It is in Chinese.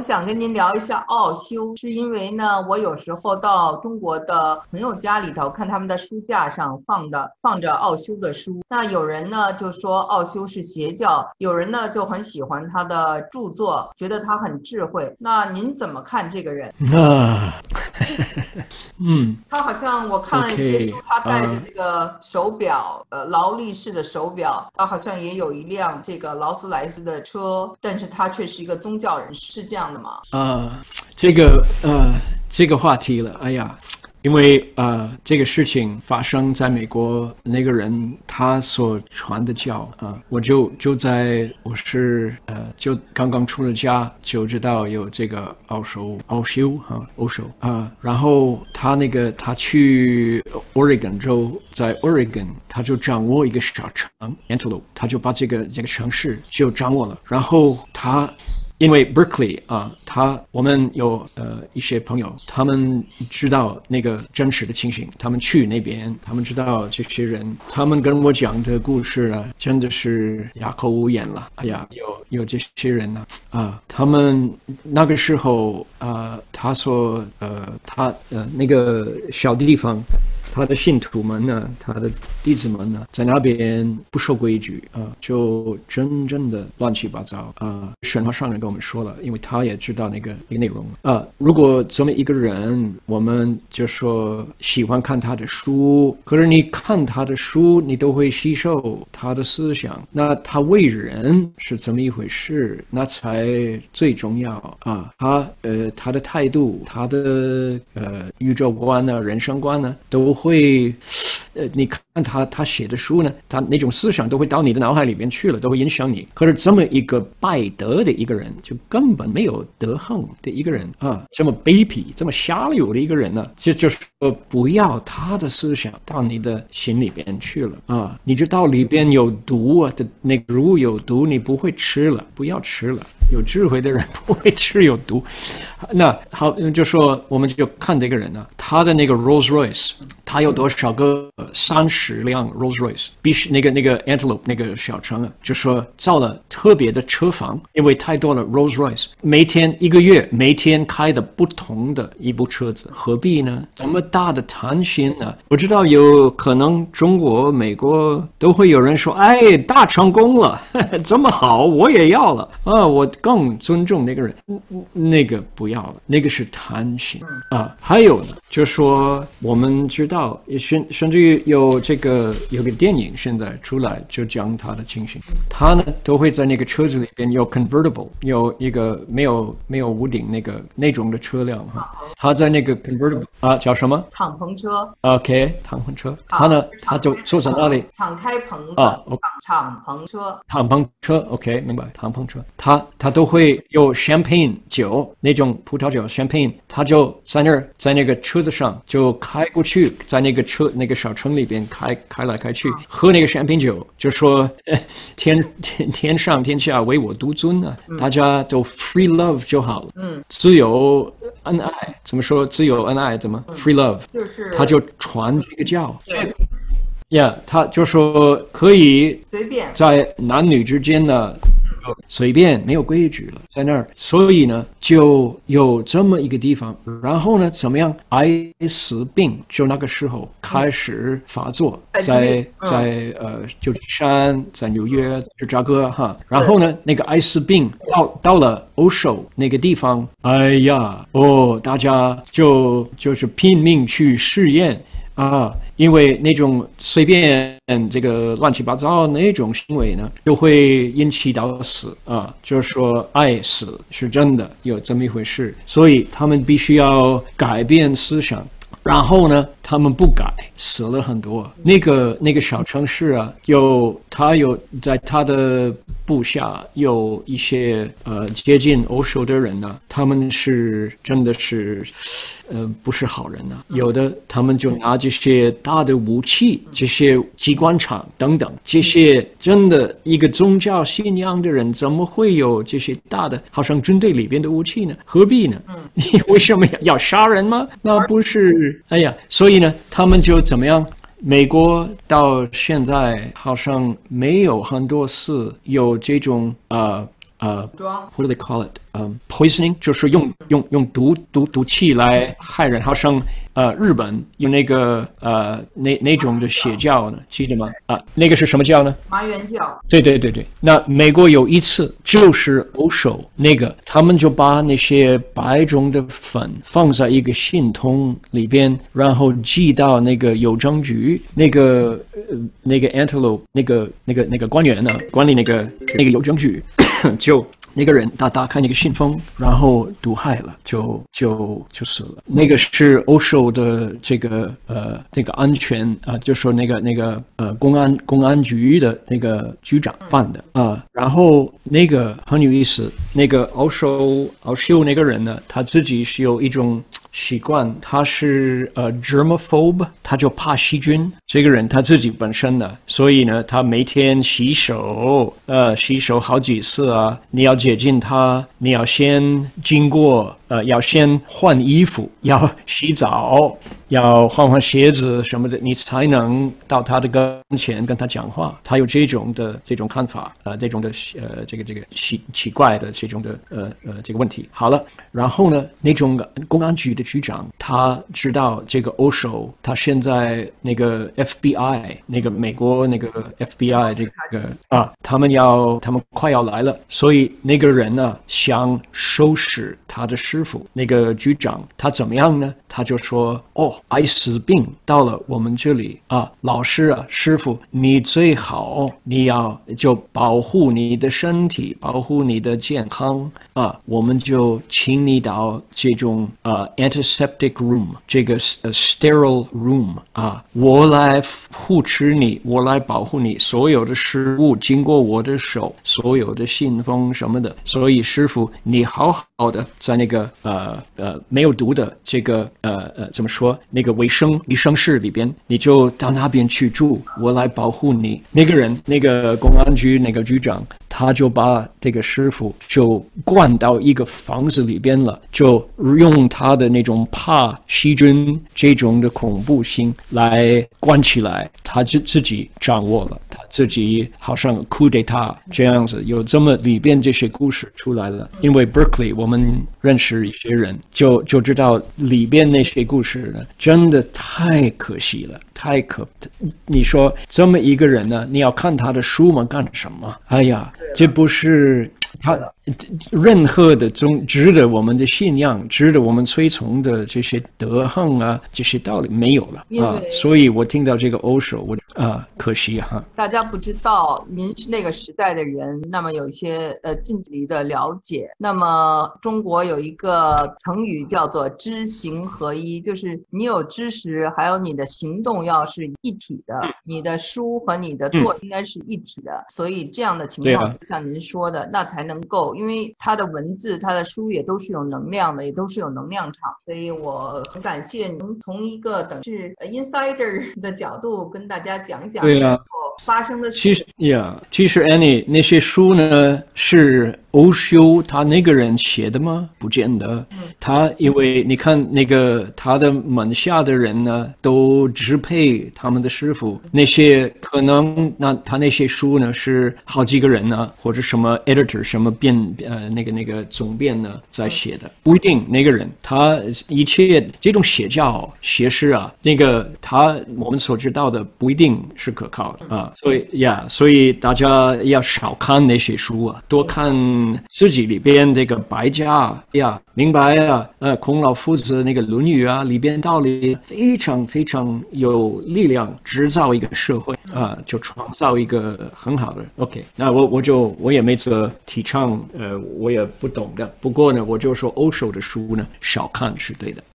想跟您聊一下奥修，是因为呢，我有时候到中国的朋友家里头看他们的书架上放的放着奥修的书，那有人呢就说奥修是邪教，有人呢就很喜欢他的著作，觉得他很智慧。那您怎么看这个人？啊，嗯，他好像我看了一些书，他戴着这个手表，呃，劳力士的手表，他好像也有一辆这个劳斯莱斯的车，但是他却是一个宗教人士，是这样的吗？啊，这个呃，这个话题了，哎呀。因为呃，这个事情发生在美国，那个人他所传的教啊，我就就在我是呃，就刚刚出了家就知道有这个奥修奥修哈奥修啊，然后他那个他去 Oregon 州，在 Oregon 他就掌握一个小城 Antelope，他就把这个这个城市就掌握了，然后他。因为 Berkeley 啊，他我们有呃一些朋友，他们知道那个真实的情形，他们去那边，他们知道这些人，他们跟我讲的故事啊，真的是哑口无言了。哎呀，有有这些人呢啊，他们那个时候啊，他说呃，他呃那个小地方。他的信徒们呢，他的弟子们呢，在那边不守规矩啊，就真正的乱七八糟啊。神话上人跟我们说了，因为他也知道那个那个内容啊。如果这么一个人，我们就说喜欢看他的书，可是你看他的书，你都会吸收他的思想，那他为人是怎么一回事，那才最重要啊。他呃，他的态度，他的呃宇宙观呢，人生观呢，都。会，呃，你看他他写的书呢，他那种思想都会到你的脑海里面去了，都会影响你。可是这么一个败德的一个人，就根本没有德行的一个人啊，这么卑鄙、这么下流的一个人呢，就就是说，不要他的思想到你的心里边去了啊！你知道里边有毒啊的那个如有毒，你不会吃了，不要吃了。有智慧的人不会吃有毒。那好，就说我们就看这个人呢，他的那个 Rolls Royce，他有多少个三十辆 Rolls Royce？必须那个那个 Antelope 那个小城啊，就说造了特别的车房，因为太多了 Rolls Royce，每天一个月每天开的不同的一部车子，何必呢？这么大的贪心呢？我知道有可能中国、美国都会有人说：“哎，大成功了，这么好，我也要了啊！”我。更尊重那个人，那个不要了，那个是贪心啊。还有呢，就说我们知道，甚甚至于有这个有个电影现在出来，就讲他的情形。他呢都会在那个车子里边有 convertible，有一个没有没有屋顶那个那种的车辆哈。他在那个 convertible 啊叫什么？敞篷车。OK，敞篷车。他呢他就坐在那里。敞开篷啊，敞敞篷车。敞篷车 OK，明白。敞篷车，他他。都会有 champagne 酒那种葡萄酒 champagne，他就在那儿在那个车子上就开过去，在那个车那个小城里边开开来开去，喝那个 champagne 酒，就说 天天天上天下唯我独尊啊，大家都 free love 就好了，嗯，自由恩爱怎么说？自由恩爱怎么 free love？就是他就传这个教，对，呀，他就说可以随便在男女之间呢。随便没有规矩了，在那儿，所以呢，就有这么一个地方。然后呢，怎么样？艾滋病就那个时候开始发作，在在呃旧金山，在纽约芝加哥哈。然后呢，那个艾滋病到到了欧洲那个地方，哎呀，哦，大家就就是拼命去试验。啊，因为那种随便这个乱七八糟那种行为呢，就会引起到死啊。就是说，爱死是真的有这么一回事，所以他们必须要改变思想。然后呢，他们不改，死了很多。那个那个小城市啊，有他有在他的部下有一些呃接近欧洲的人呢，他们是真的是。呃，不是好人呐。有的他们就拿这些大的武器，这些机关枪等等，这些真的一个宗教信仰的人，怎么会有这些大的，好像军队里边的武器呢？何必呢？嗯，你为什么要杀人吗？那不是，哎呀，所以呢，他们就怎么样？美国到现在好像没有很多次有这种呃。呃装，what do they call it？嗯、poisoning 就是用用用毒毒毒气来害人，好像呃日本有那个呃那那种的邪教呢，记得吗？啊，那个是什么教呢？麻原教，对对对对，那美国有一次就是欧手那个，他们就把那些白种的粉放在一个信筒里边，然后寄到那个邮政局，那个呃那个 antelope 那个那个那个官员呢，管理那个那个邮政局就。那个 人他打开那个信封，然后毒害了，就就就死了。那个是欧的这个呃这个安全啊、就说那个那个呃公安公安局的那个局长办的啊、然后那个很有意思，那个欧手欧秀那个人呢，他自己是有一种。习惯，他是呃 germaphobe，他就怕细菌。这个人他自己本身的，所以呢，他每天洗手，呃，洗手好几次啊。你要接近他，你要先经过，呃，要先换衣服，要洗澡，要换换鞋子什么的，你才能到他的跟前跟他讲话。他有这种的这种看法，呃，这种的呃这个这个奇奇怪的这种的呃呃这个问题。好了，然后呢，那种公安局的局长他知道这个欧手，他现在那个 FBI 那个美国那个 FBI 这个啊，他们要他们快要来了，所以那个人呢想收拾他的师傅。那个局长他怎么样呢？他就说：“哦，艾滋病到了我们这里啊，老师啊，师傅，你最好你要就保护你的身体，保护你的健康啊，我们就请你到这种呃 antiseptic room 这个呃 sterile room 啊，我来护持你，我来保护你，所有的食物经过我的手，所有的信封什么的，所以师傅你好好的在那个呃呃没有毒的这个呃呃怎么说那个卫生卫生室里边，你就到那边去住，我来保护你。那个人那个公安局那个局长。他就把这个师傅就关到一个房子里边了，就用他的那种怕细菌这种的恐怖心来关起来，他自自己掌握了，自己好像 coup d'etat 这样子，有这么里边这些故事出来了。因为 Berkeley 我们认识一些人，就就知道里边那些故事呢，真的太可惜了。太可，你说这么一个人呢，你要看他的书吗？干什么？哎呀，这不是他任何的宗值得我们的信仰、值得我们推崇的这些德行啊，这些道理没有了啊。所以我听到这个欧手，我啊，可惜哈。大家不知道您是那个时代的人，那么有一些呃近距离的了解。那么中国有一个成语叫做“知行合一”，就是你有知识，还有你的行动要是一体的，你的书和你的做应该是一体的。所以这样的情况，对啊像您说的，那才能够，因为他的文字、他的书也都是有能量的，也都是有能量场。所以我很感谢您从一个等是呃 insider 的角度跟大家讲讲对啊之后发生的事其实呀，其实 Annie 那些书呢是欧修他那个人写的吗？不见得。他因为你看那个他的门下的人呢，都支配他们的师傅，那些可能那他那些书呢是好几个人呢，或者什么 editor 什么编呃那个那个总编呢在写的，不一定那个人他一切这种邪教邪师啊，那个他我们所知道的不一定是可靠的啊，所以呀，所以大家要少看那些书啊，多看自己里边这个白家呀，明白啊，呃，孔老夫子那个《论语》啊里边道理非常非常有力量，制造一个社会啊，就创造一个很好的 OK。那我我就我也没这提倡，呃，我也不懂的。不过呢，我就说欧手的书呢少看是对的。